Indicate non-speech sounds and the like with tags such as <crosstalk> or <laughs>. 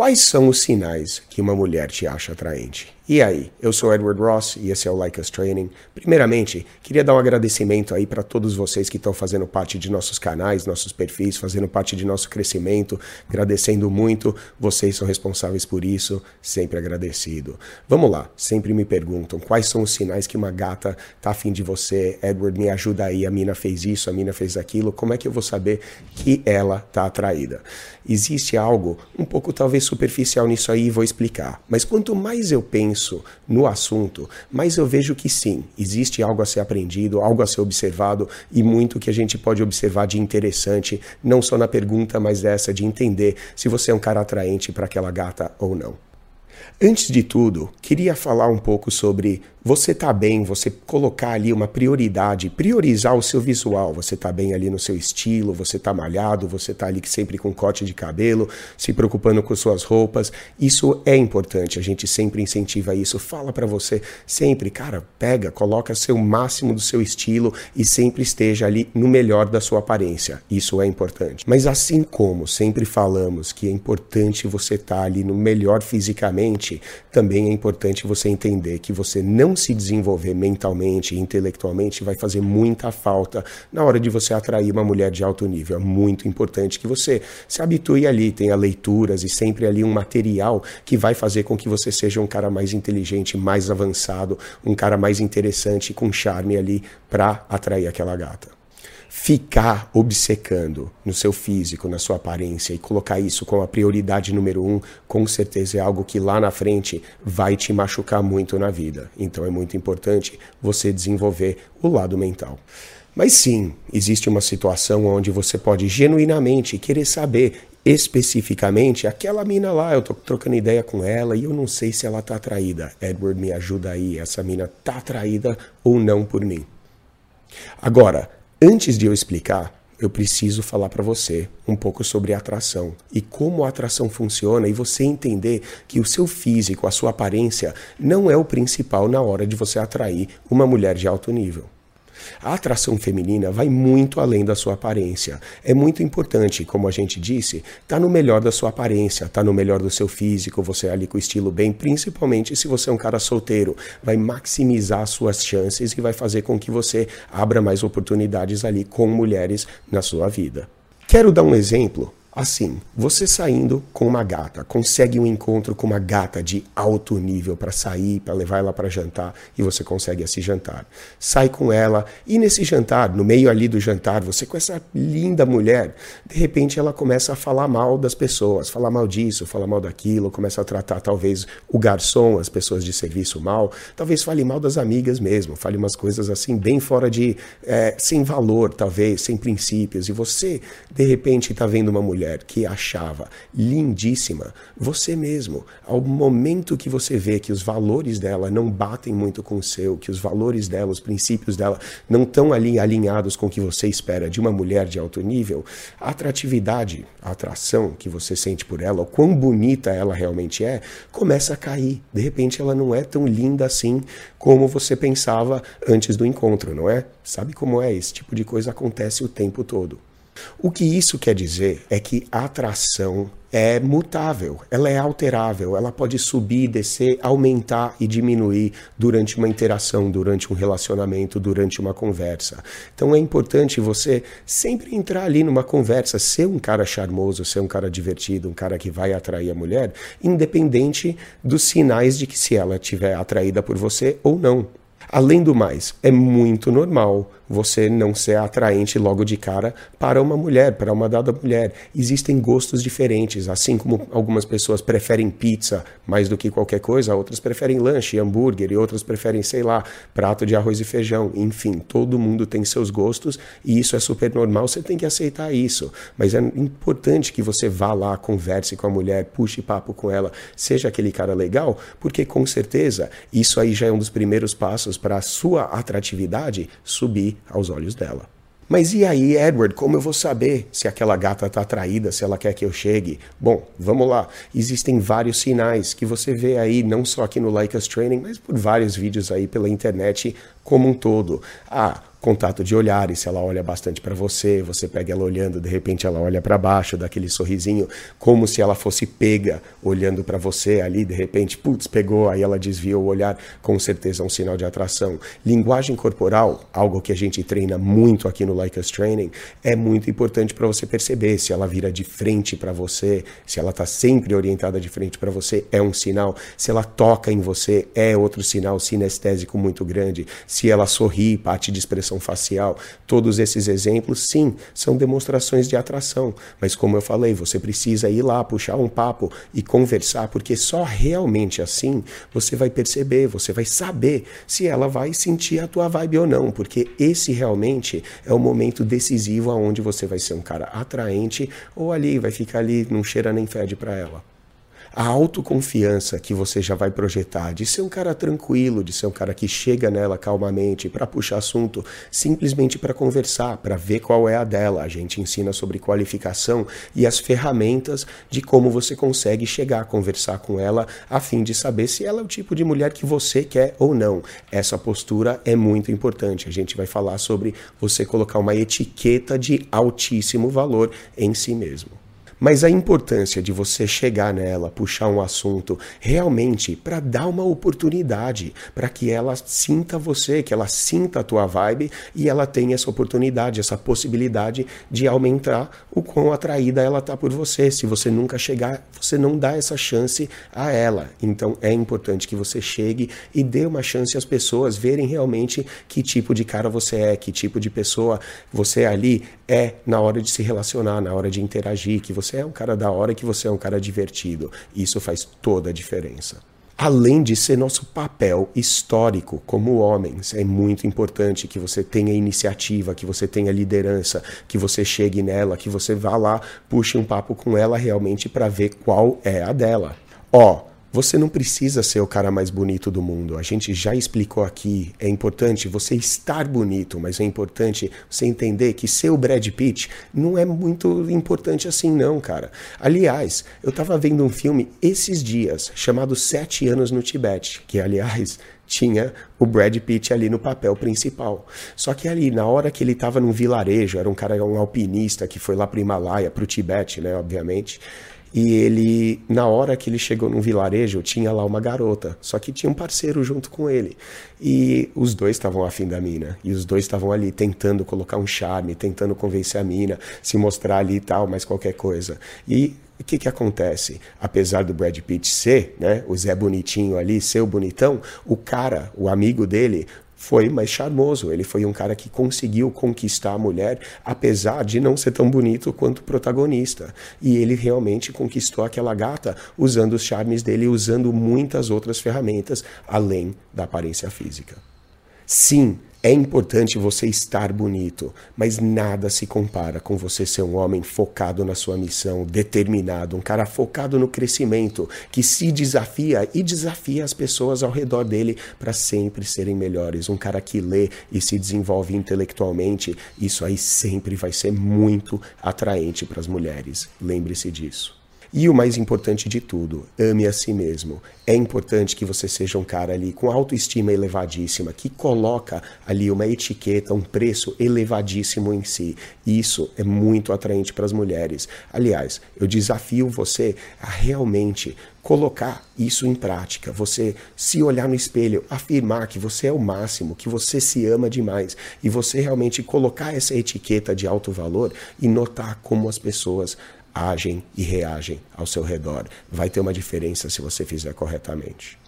Quais são os sinais que uma mulher te acha atraente? E aí, eu sou Edward Ross e esse é o Like Us Training. Primeiramente, queria dar um agradecimento aí para todos vocês que estão fazendo parte de nossos canais, nossos perfis, fazendo parte de nosso crescimento. Agradecendo muito, vocês são responsáveis por isso, sempre agradecido. Vamos lá, sempre me perguntam quais são os sinais que uma gata tá afim de você. Edward, me ajuda aí, a mina fez isso, a mina fez aquilo. Como é que eu vou saber que ela tá atraída? Existe algo um pouco talvez superficial nisso aí, vou explicar. Mas quanto mais eu penso no assunto, mas eu vejo que sim, existe algo a ser aprendido, algo a ser observado e muito que a gente pode observar de interessante, não só na pergunta, mas essa de entender se você é um cara atraente para aquela gata ou não. Antes de tudo, queria falar um pouco sobre você tá bem, você colocar ali uma prioridade, priorizar o seu visual. Você tá bem ali no seu estilo, você tá malhado, você tá ali sempre com corte de cabelo, se preocupando com suas roupas. Isso é importante, a gente sempre incentiva isso. Fala para você sempre, cara, pega, coloca seu máximo do seu estilo e sempre esteja ali no melhor da sua aparência. Isso é importante. Mas assim como sempre falamos que é importante você estar tá ali no melhor fisicamente, também é importante você entender que você não não se desenvolver mentalmente e intelectualmente vai fazer muita falta na hora de você atrair uma mulher de alto nível. É muito importante que você se habitue ali, tenha leituras e sempre ali um material que vai fazer com que você seja um cara mais inteligente, mais avançado, um cara mais interessante, com charme ali para atrair aquela gata ficar obcecando no seu físico, na sua aparência e colocar isso como a prioridade número um, com certeza é algo que lá na frente vai te machucar muito na vida. Então é muito importante você desenvolver o lado mental. Mas sim, existe uma situação onde você pode genuinamente querer saber especificamente aquela mina lá, eu tô trocando ideia com ela e eu não sei se ela tá atraída. Edward, me ajuda aí, essa mina tá atraída ou não por mim. Agora, Antes de eu explicar, eu preciso falar para você um pouco sobre atração e como a atração funciona e você entender que o seu físico, a sua aparência, não é o principal na hora de você atrair uma mulher de alto nível. A atração feminina vai muito além da sua aparência. É muito importante, como a gente disse, tá no melhor da sua aparência, tá no melhor do seu físico, você ali com o estilo bem, principalmente se você é um cara solteiro. Vai maximizar suas chances e vai fazer com que você abra mais oportunidades ali com mulheres na sua vida. Quero dar um exemplo Assim, você saindo com uma gata, consegue um encontro com uma gata de alto nível para sair, para levar ela para jantar e você consegue esse jantar. Sai com ela e nesse jantar, no meio ali do jantar, você com essa linda mulher, de repente ela começa a falar mal das pessoas, falar mal disso, falar mal daquilo, começa a tratar talvez o garçom, as pessoas de serviço mal, talvez fale mal das amigas mesmo, fale umas coisas assim bem fora de, é, sem valor talvez, sem princípios e você de repente está vendo uma mulher mulher que achava lindíssima, você mesmo, ao momento que você vê que os valores dela não batem muito com o seu, que os valores dela, os princípios dela não estão ali alinhados com o que você espera de uma mulher de alto nível, a atratividade, a atração que você sente por ela, o quão bonita ela realmente é, começa a cair. De repente ela não é tão linda assim como você pensava antes do encontro, não é? Sabe como é? Esse tipo de coisa acontece o tempo todo. O que isso quer dizer é que a atração é mutável, ela é alterável, ela pode subir, descer, aumentar e diminuir durante uma interação, durante um relacionamento, durante uma conversa. Então é importante você sempre entrar ali numa conversa, ser um cara charmoso, ser um cara divertido, um cara que vai atrair a mulher, independente dos sinais de que se ela estiver atraída por você ou não. Além do mais, é muito normal você não ser atraente logo de cara para uma mulher, para uma dada mulher. Existem gostos diferentes, assim como algumas pessoas preferem pizza mais do que qualquer coisa, outras preferem lanche, hambúrguer e outras preferem, sei lá, prato de arroz e feijão. Enfim, todo mundo tem seus gostos e isso é super normal, você tem que aceitar isso. Mas é importante que você vá lá, converse com a mulher, puxe papo com ela, seja aquele cara legal, porque com certeza isso aí já é um dos primeiros passos para a sua atratividade subir aos olhos dela. Mas e aí, Edward, como eu vou saber se aquela gata está atraída, se ela quer que eu chegue? Bom, vamos lá. Existem vários sinais que você vê aí, não só aqui no Like Us Training, mas por vários vídeos aí pela internet como um todo. Ah, contato de olhares, se ela olha bastante para você, você pega ela olhando, de repente ela olha para baixo, dá aquele sorrisinho, como se ela fosse pega olhando para você ali, de repente, putz, pegou, aí ela desvia o olhar, com certeza é um sinal de atração. Linguagem corporal, algo que a gente treina muito aqui no Like Us Training, é muito importante para você perceber se ela vira de frente para você, se ela está sempre orientada de frente para você, é um sinal. Se ela toca em você, é outro sinal sinestésico muito grande. Se ela sorri, parte de expressão facial, todos esses exemplos, sim, são demonstrações de atração. Mas como eu falei, você precisa ir lá, puxar um papo e conversar, porque só realmente assim você vai perceber, você vai saber se ela vai sentir a tua vibe ou não, porque esse realmente é o momento decisivo aonde você vai ser um cara atraente ou ali vai ficar ali, não cheira nem fede para ela a autoconfiança que você já vai projetar de ser um cara tranquilo, de ser um cara que chega nela calmamente para puxar assunto, simplesmente para conversar, para ver qual é a dela. A gente ensina sobre qualificação e as ferramentas de como você consegue chegar a conversar com ela a fim de saber se ela é o tipo de mulher que você quer ou não. Essa postura é muito importante. A gente vai falar sobre você colocar uma etiqueta de altíssimo valor em si mesmo. Mas a importância de você chegar nela, puxar um assunto, realmente para dar uma oportunidade, para que ela sinta você, que ela sinta a tua vibe e ela tenha essa oportunidade, essa possibilidade de aumentar o quão atraída ela tá por você. Se você nunca chegar, você não dá essa chance a ela. Então é importante que você chegue e dê uma chance às pessoas verem realmente que tipo de cara você é, que tipo de pessoa você ali é na hora de se relacionar, na hora de interagir, que você é um cara da hora, que você é um cara divertido. Isso faz toda a diferença. Além de ser nosso papel histórico como homens, é muito importante que você tenha iniciativa, que você tenha liderança, que você chegue nela, que você vá lá, puxe um papo com ela realmente para ver qual é a dela. Ó, você não precisa ser o cara mais bonito do mundo. A gente já explicou aqui. É importante você estar bonito, mas é importante você entender que ser o Brad Pitt não é muito importante assim, não, cara. Aliás, eu tava vendo um filme esses dias chamado Sete Anos no Tibete, que, aliás, <laughs> tinha o Brad Pitt ali no papel principal. Só que ali, na hora que ele estava num vilarejo, era um cara, um alpinista que foi lá para o Himalaia, para o Tibete, né, obviamente. E ele, na hora que ele chegou num vilarejo, tinha lá uma garota, só que tinha um parceiro junto com ele. E os dois estavam afim da mina. E os dois estavam ali tentando colocar um charme, tentando convencer a mina, se mostrar ali e tal, mas qualquer coisa. E o que, que acontece? Apesar do Brad Pitt ser, né, o Zé Bonitinho ali, ser o bonitão, o cara, o amigo dele, foi mais charmoso. Ele foi um cara que conseguiu conquistar a mulher, apesar de não ser tão bonito quanto o protagonista. E ele realmente conquistou aquela gata usando os charmes dele, usando muitas outras ferramentas além da aparência física. Sim, é importante você estar bonito, mas nada se compara com você ser um homem focado na sua missão, determinado, um cara focado no crescimento, que se desafia e desafia as pessoas ao redor dele para sempre serem melhores. Um cara que lê e se desenvolve intelectualmente, isso aí sempre vai ser muito atraente para as mulheres. Lembre-se disso. E o mais importante de tudo, ame a si mesmo. É importante que você seja um cara ali com autoestima elevadíssima, que coloca ali uma etiqueta, um preço elevadíssimo em si. Isso é muito atraente para as mulheres. Aliás, eu desafio você a realmente colocar isso em prática, você se olhar no espelho, afirmar que você é o máximo, que você se ama demais e você realmente colocar essa etiqueta de alto valor e notar como as pessoas agem e reagem ao seu redor. Vai ter uma diferença se você fizer corretamente.